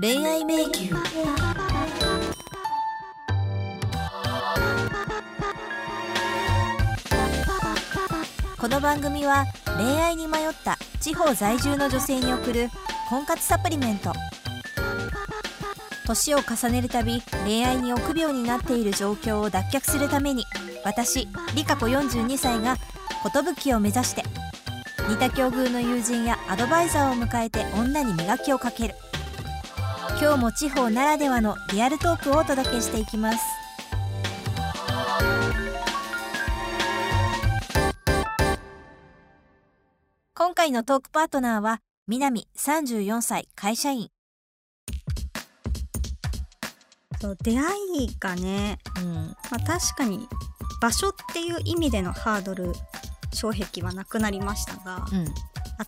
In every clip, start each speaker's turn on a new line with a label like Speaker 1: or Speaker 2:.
Speaker 1: 恋愛迷宮。この番組は恋愛に迷った地方在住の女性に送る婚活サプリメント。年を重ねるたび恋愛に臆病になっている状況を脱却するために私リカ子42歳が寿を目指して似た境遇の友人やアドバイザーを迎えて女に磨きをかける。今日も地方ならではのリアルトークをお届けしていきます。今回のトークパートナーは南34歳会社員。
Speaker 2: そう出会いがね、
Speaker 1: うん。
Speaker 2: まあ、確かに場所っていう意味でのハードル障壁はなくなりましたが、
Speaker 1: うん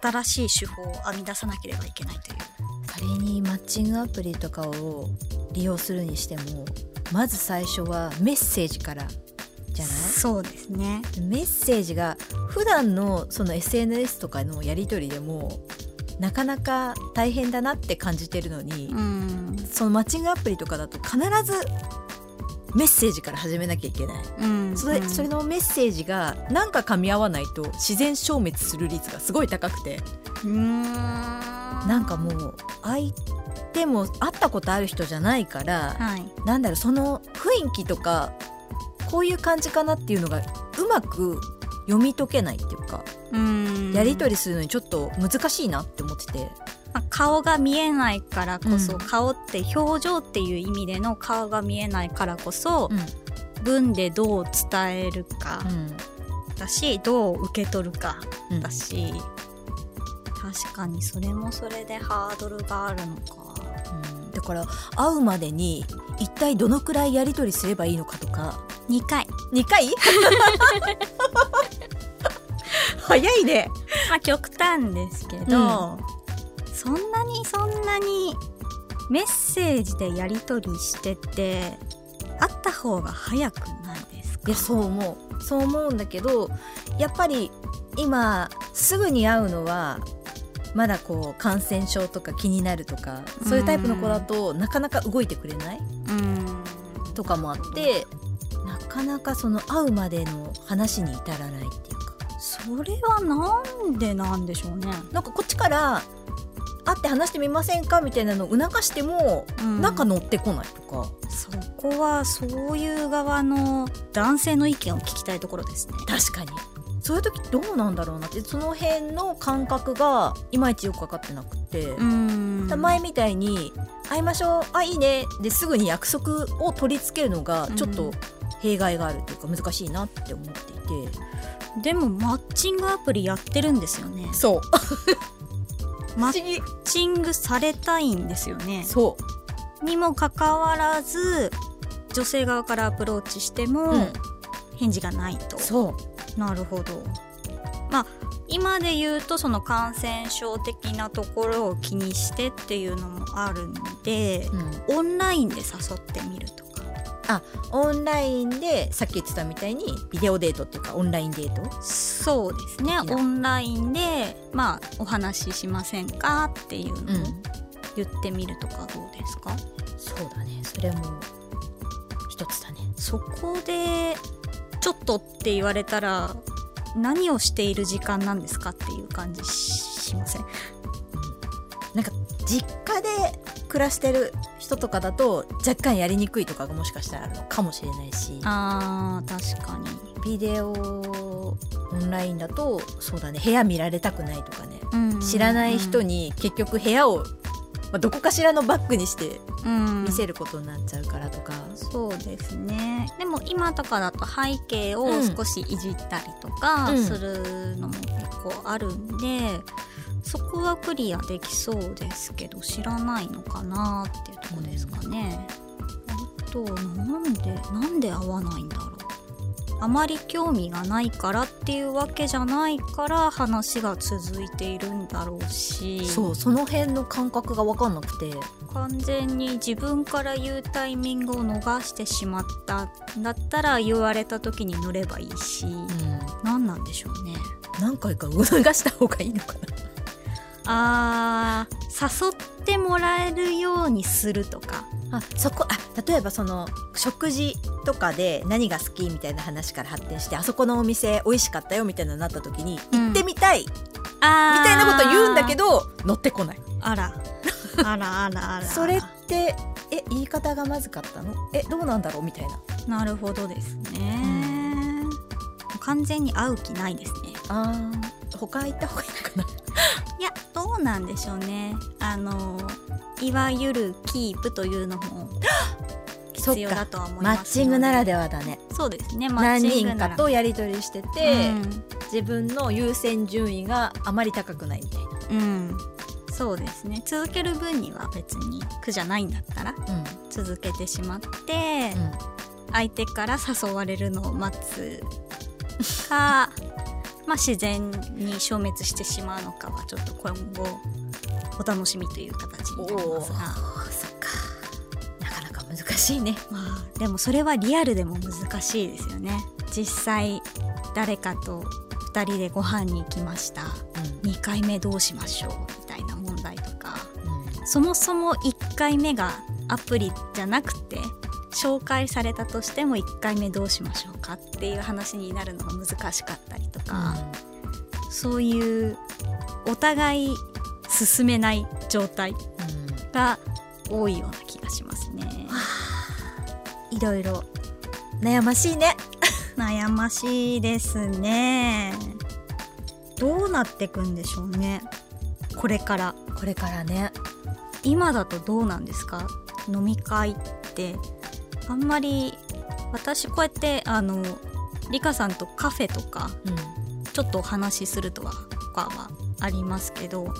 Speaker 2: 新しい手法を編み出さなければいけないという
Speaker 1: 仮にマッチングアプリとかを利用するにしてもまず最初はメッセージからじゃない？
Speaker 2: そうですね。
Speaker 1: メッセージが普段のその SNS とかのやり取りでもなかなか大変だなって感じてるのに、
Speaker 2: うん、
Speaker 1: そのマッチングアプリとかだと必ずメッセージから始めなきゃいけない、
Speaker 2: うん、
Speaker 1: それ
Speaker 2: うん。
Speaker 1: それのメッセージがなんか噛み合わないと自然消滅する率がすごい高くて。
Speaker 2: うーん
Speaker 1: なんかもう相手も会ったことある人じゃないから、
Speaker 2: はい。
Speaker 1: なんだろうその雰囲気とかこういう感じかなっていうのがうまく読み解けないっていうか、
Speaker 2: うん。
Speaker 1: やり取りするのにちょっと難しいなって思ってて。
Speaker 2: まあ顔が見えないからこそ、
Speaker 1: うん。
Speaker 2: 顔って表情っていう意味での顔が見えないからこそ、
Speaker 1: うん。
Speaker 2: 文でどう伝えるか
Speaker 1: うん。
Speaker 2: だし、どう受け取るか
Speaker 1: うん。
Speaker 2: だし、確かにそれもそれでハードルがあるのか。
Speaker 1: うん。だから会うまでに一体どのくらいやり取りすればいいのかとか。
Speaker 2: 2回。
Speaker 1: 2回？早いね。
Speaker 2: まあ極端ですけど、そんなにそんなにメッセージでやり取りしてて、会った方が早くないですか？
Speaker 1: いやそう思う。そう思うんだけどやっぱり今すぐに会うのはまだこう感染症とか気になるとかそういうタイプの子だとなかなか動いてくれない？
Speaker 2: うん。
Speaker 1: とかもあってなかなかその会うまでの話に至らないっていうか
Speaker 2: それはなんでなんでしょうね。
Speaker 1: なんかこっちから会って話してみませんかみたいなのを促しても、
Speaker 2: うん
Speaker 1: なんか乗ってこないとか
Speaker 2: そこはそういう側の男性の意見を聞きたいところですね。
Speaker 1: 確かにそういう時どうなんだろうなってその辺の感覚がいまいちよく分かってなくて、
Speaker 2: ん。
Speaker 1: 前みたいに「会いましょうあいいね」ですぐに約束を取り付けるのがちょっと弊害があるというか難しいなって思っていて、
Speaker 2: でもマッチングアプリやってるんですよね。
Speaker 1: そう。
Speaker 2: マッ
Speaker 1: 議
Speaker 2: チングされたいんですよね。
Speaker 1: そう。
Speaker 2: にもかかわらず女性側からアプローチしても、
Speaker 1: うん。
Speaker 2: 返事がないと。
Speaker 1: そう
Speaker 2: なるほど。まあ今で言うとその感染症的なところを気にしてっていうのもあるんで、
Speaker 1: うん。
Speaker 2: オンラインで誘ってみるとか。
Speaker 1: オンラインでさっき言ってたみたいにビデオデートっていうかオンラインデート？
Speaker 2: そうですね。オンラインでまあお話ししませんかっていうのを言ってみるとかどうですか、
Speaker 1: そうだね。それも一つだね。
Speaker 2: そこでちょっとって言われたら何をしている時間なんですかっていう感じししません？
Speaker 1: なんか実家で暮らしてる人とかだと若干やりにくいとかがもしかしたらあるのかもしれないし。
Speaker 2: あー確かに。
Speaker 1: ビデオオンラインだとそうだね部屋見られたくないとかね。知らない人に結局部屋を、まあ、どこかしらのバッグにして見せ
Speaker 2: る
Speaker 1: ることになっちゃうからとか、
Speaker 2: そうですね。でも今とかだと背景を
Speaker 1: うん。
Speaker 2: 少しいじったりとか
Speaker 1: うん。
Speaker 2: するのも結構あるんで、そこはクリアできそうですけど知らないのかなっていうとこですかね、あとなんでなんで合わないんだろうあまり興味がないからっていうわけじゃないから話が続いているんだろうし。
Speaker 1: そうその辺の感覚が分かんなくて。
Speaker 2: 完全に自分から言うタイミングを逃してしまったんだったら言われた時に乗ればいいし、何なんでしょうね。
Speaker 1: 何回か促した方がいいのかな。
Speaker 2: あー誘っってもらえるようにするとか
Speaker 1: あそこあ例えばその食事とかで何が好きみたいな話から発展してあそこのお店美味しかったよみたいなのになった時に、
Speaker 2: うん。
Speaker 1: 行ってみたいみ
Speaker 2: あ
Speaker 1: たいなこと言うんだけ
Speaker 2: ど
Speaker 1: ど乗ってこない。
Speaker 2: あら。あらあらあら。
Speaker 1: それってえ言い方がまずかったの？えどうなんだろう？みたいな。
Speaker 2: なるほどですね、完全に会う気ないですね。
Speaker 1: あー。他行った方がいいのかな？
Speaker 2: どうなんでしょうね。あのいわゆるキープというのも 必要だとは思い
Speaker 1: マッ
Speaker 2: ます
Speaker 1: チングなら
Speaker 2: で
Speaker 1: ではだね。
Speaker 2: そうですね。マッ
Speaker 1: 何人からとやり取りしてて、
Speaker 2: うん。
Speaker 1: 自分の優先順位があまり高くないみたいな。
Speaker 2: うん、そうですね。続ける分には別に苦じゃないんだったら
Speaker 1: うん。
Speaker 2: 続けてしまって、相手から誘われるのを待つかまあ自然に消滅してしまうのかはちょっと今後お楽しみという形になりますが。
Speaker 1: そっか。なかなか難しいね。
Speaker 2: まあでもそれはリアルでも難しいですよね。実際誰かと2人でご飯に行きました。2回目どうしましょうみたいな問題とか。そもそも1回目がアプリじゃなくて紹介されたとしても1回目どうしましょうかっていう話になるのが難しかっとか、そういうお互い進めない状態が多いような気がしますね。
Speaker 1: いろいろ悩ましいね
Speaker 2: 悩ましいですね。どうなってくんでしょうね。これから。
Speaker 1: これからね
Speaker 2: 今だとどうなんですか？飲み会ってあんまり私こうやってあのリカさんとカフェとかちょっとお話しするとはかはありますけど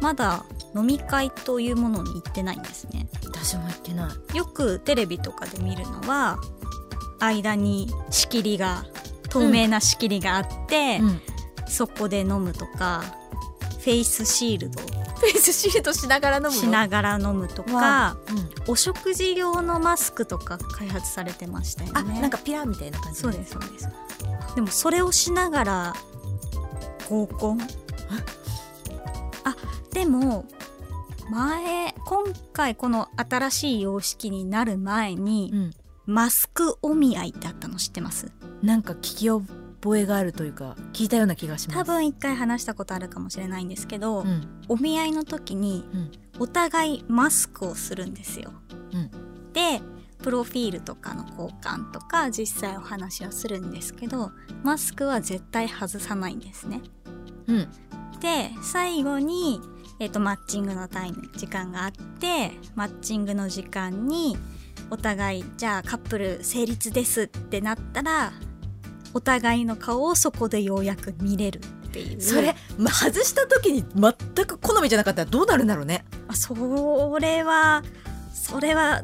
Speaker 2: まだ飲み会というものに行ってないんですね。
Speaker 1: 私も言ってない。
Speaker 2: よくテレビとかで見るのは間に仕切りが透明な仕切りがあって、そこで飲むとかフェイスシールド
Speaker 1: フェイスシールドしながら飲むの？
Speaker 2: しながら飲むとか
Speaker 1: わ
Speaker 2: お食事用のマスクとか開発されてましたよね。
Speaker 1: あなんかピラーみたいな感じ
Speaker 2: そうですそうです。でもそれをしながら合コン？あでも前今回この新しい様式になる前に、
Speaker 1: うん。
Speaker 2: マスクお見合いってあったの知ってます？
Speaker 1: なんか聞き覚えがあるというか聞いたような気がします
Speaker 2: 多分一回話したことあるかもしれないんですけど、
Speaker 1: うん
Speaker 2: お見合いの時にお互いマスクをするんですよ。
Speaker 1: うん
Speaker 2: でプロフィールとかの交換とか実際お話はするんですけどマスクは絶対外さないんですね。
Speaker 1: うん
Speaker 2: で最後に、えっとマッチングのタイム時間があってマッチングの時間にお互いじゃあカップル成立ですってなったらお互いの顔をそこでようやく見れるっていう。
Speaker 1: それ、ま、外した時に全く好みじゃなかったらどうなるんだろうね。
Speaker 2: あそれはそれは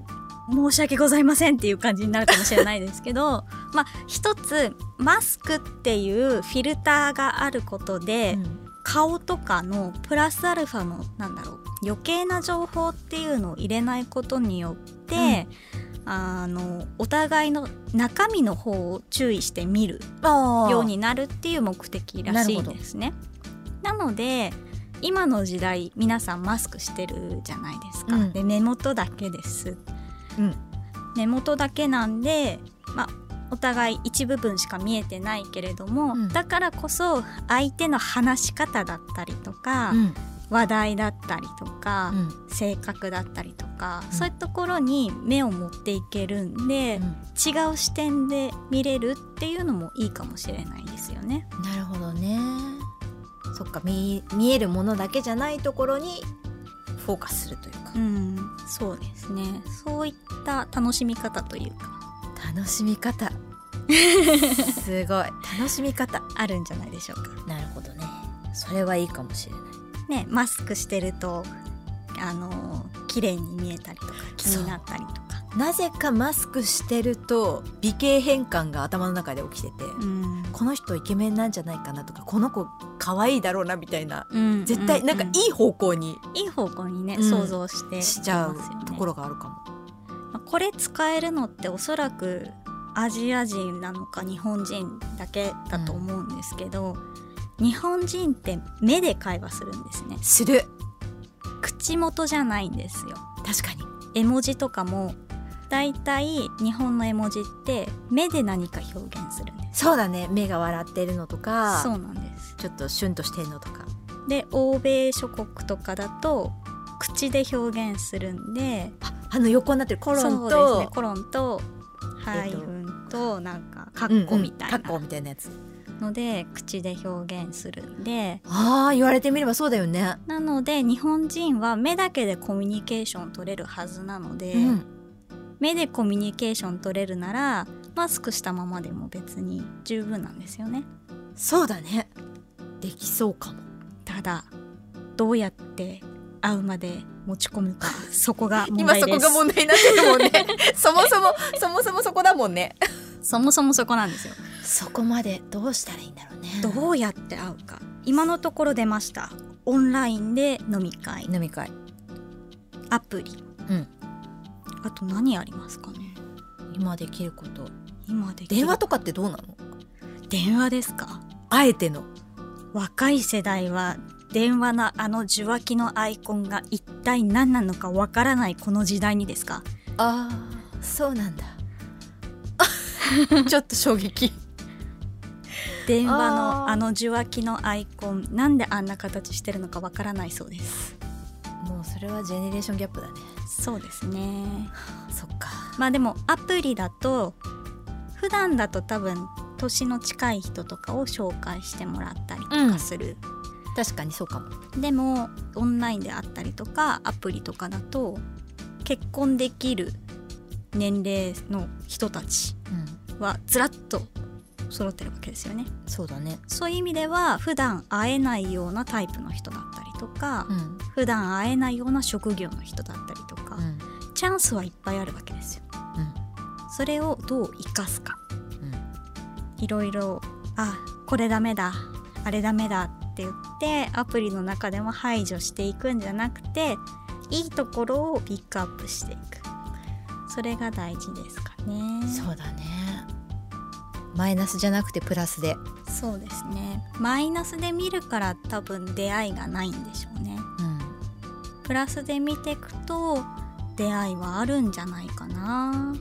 Speaker 2: 申し訳ございませんっていう感じになるかもしれないですけど まあ一つマスクっていうフィルターがあることで、顔とかのプラスアルファのなん。だろう余計な情報っていうのを入れないことによって、あのお互いの中身の方を注意して見る
Speaker 1: あ
Speaker 2: ようになるっていう目的らしいんですね。なので今の時代皆さんマスクしてるじゃないですか。
Speaker 1: うん
Speaker 2: で目元だけです。
Speaker 1: うん
Speaker 2: 目元だけなんで、まあ、お互い一部分しか見えてないけれども、
Speaker 1: うん
Speaker 2: だからこそ相手の話し方だったりとか、
Speaker 1: うん
Speaker 2: 話題だったりとか、
Speaker 1: うん。
Speaker 2: 性格だったりとか、
Speaker 1: うん。
Speaker 2: そういうところに目を持っていけるんで、違う視点で見れるっていうのもいいかもしれないですよね。
Speaker 1: なるほどね。そっか見見えるものだけじゃないところにフォーカスするというか。
Speaker 2: うん、そうですね。そういった楽しみ方というか。
Speaker 1: 楽しみ方。すごい。楽しみ方。
Speaker 2: あるんじゃないでしょうか。
Speaker 1: なるほどね。それはいいかもしれない
Speaker 2: ね、マスクしてるとあの綺麗に見えたりとか気になったりとか。
Speaker 1: なぜかマスクしてると美形変換が頭の中で起きてて、
Speaker 2: うん。
Speaker 1: この人イケメンなんじゃないかなとかこの子可愛いだろうなみたいな
Speaker 2: うん
Speaker 1: 絶対なんか
Speaker 2: う
Speaker 1: いい方向に
Speaker 2: いい方向にね、
Speaker 1: うん。
Speaker 2: 想像して
Speaker 1: しちゃうところがあるかも。
Speaker 2: まあこれ使えるのっておそらくアジア人なのか日本人だけだと思うんですけど、日本人って目で会話するんですね。
Speaker 1: する。
Speaker 2: 口元じゃないんですよ。
Speaker 1: 確かに。
Speaker 2: 絵文字とかもだいたい日本の絵文字って目で何か表現するんです。
Speaker 1: そうだね。目が笑ってるのとか
Speaker 2: そうなんです。
Speaker 1: ちょっとシュンとしてるのとか。
Speaker 2: で欧米諸国とかだと口で表現するんで
Speaker 1: ああの横になってる。コロンと
Speaker 2: ね。コロンとハイフンとなんかカッコみたいな。
Speaker 1: カッコみたいなやつ
Speaker 2: ので口で表現するんで。
Speaker 1: ああ言われてみればそうだよね。
Speaker 2: なので日本人は目だけでコミュニケーション取れるはずなので、
Speaker 1: うん。
Speaker 2: 目でコミュニケーション取れるならマスクしたままでも別に十分なんですよね。
Speaker 1: そうだね。できそうかも。
Speaker 2: ただどうやって会うまで持ち込むかそこが 問
Speaker 1: 今そ
Speaker 2: 題です。
Speaker 1: こが問題になってるもんね。そもそもそもそもそこだもんね。
Speaker 2: そもそもそこなんですよ
Speaker 1: そこまでどうしたらいいんだろうね。
Speaker 2: どうやって会うか。今のところ出ました。オンラインで飲み会。
Speaker 1: 飲み会。
Speaker 2: アプリ。
Speaker 1: うん。
Speaker 2: あと何ありますかね。
Speaker 1: 今できること。
Speaker 2: 今で
Speaker 1: 電話とかってどうなの？
Speaker 2: 電話ですか。
Speaker 1: あえての。
Speaker 2: 若い世代は電話のあの受話器のアイコンが一体何なのかわからないこの時代にですか。
Speaker 1: ああそうなんだ。ちょっと衝撃
Speaker 2: 電話のあの受話器のアイコンなんであんな形してるのかわからないそうです。
Speaker 1: もうそれはジェネレーションギャップだね。
Speaker 2: そうですね。
Speaker 1: そっか。
Speaker 2: まあでもアプリだと普段だと多分年の近い人とかを紹介してもらったりとかする、
Speaker 1: 確かにそうかも。
Speaker 2: でもオンラインであったりとかアプリとかだと結婚できる年齢の人たち
Speaker 1: うん。
Speaker 2: はずらっと揃ってるわけですよね。
Speaker 1: そうだね。
Speaker 2: そういう意味では普段会えないようなタイプの人だったりとか、
Speaker 1: うん。
Speaker 2: 普段会えないような職業の人だったりとか、
Speaker 1: うん。
Speaker 2: チャンスはいっぱいあるわけですよ。
Speaker 1: うん。
Speaker 2: それをどう生かすか。
Speaker 1: うん。
Speaker 2: いろいろあこれダメだあれダメだって言ってアプリの中でも排除していくんじゃなくていいところをピックアップしていく。それが大事ですかね。
Speaker 1: そうだねマイナスじゃなくてプラスで。
Speaker 2: そうですね。マイナスで見るから多分出会いがないんでしょうね。
Speaker 1: うん。
Speaker 2: プラスで見ていくと出会いはあるんじゃないかな。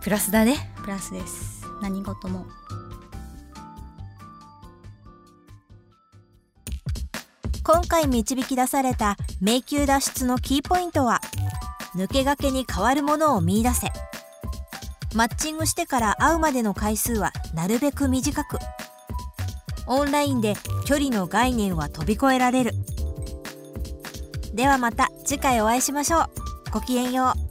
Speaker 1: プラスだね。
Speaker 2: プラスです。何事も。
Speaker 1: 今回導き出された迷宮脱出のキーポイントは抜け駆けに変わるものを見出せマッチングしてから会うまでの回数はなるべく短く。オンラインで距離の概念は飛び越えられる。ではまた次回お会いしましょう。ごきげんよう。